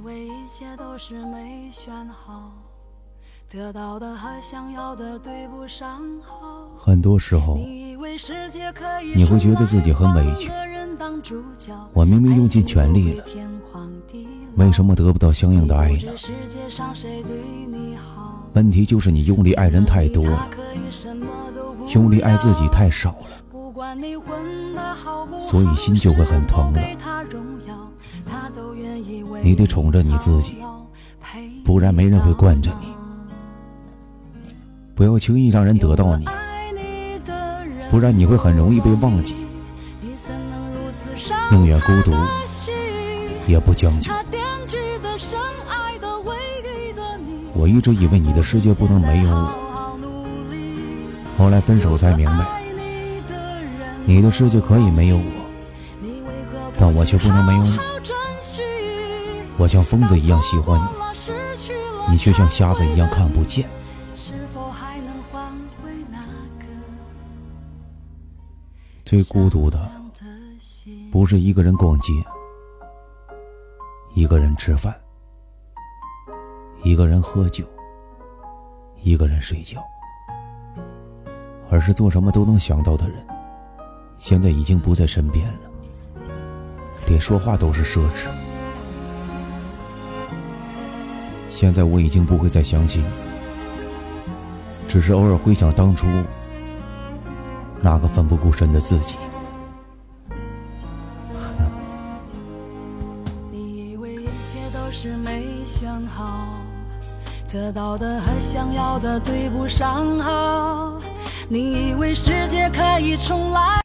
以为一切都是没选好，得到的和想要的对不上号。很多时候，你会觉得自己很委屈。我明明用尽全力了为什么得不到相应的爱呢？问题就是你用力爱人太多了，用力爱自己太少了。所以心就会很疼了你得宠着你自己不然没人会惯着你不要轻易让人得到你，不然你会很容易被忘记。宁愿孤独也不将就。我一直以为你的世界不能没有我，后来分手才明白，你的世界可以没有我，但我却不能没有你我像疯子一样喜欢你，你却像瞎子一样看不见。最孤独的不是一个人逛街，一个人吃饭，一个人喝酒，一个人睡觉，而是做什么都能想到的人，现在已经不在身边了，连说话都是奢侈。现在我已经不会再想起你，只是偶尔回想当初那个奋不顾身的自己。你以为一切都是没选好，得到的和想要的对不上号。你以为世界可以重来。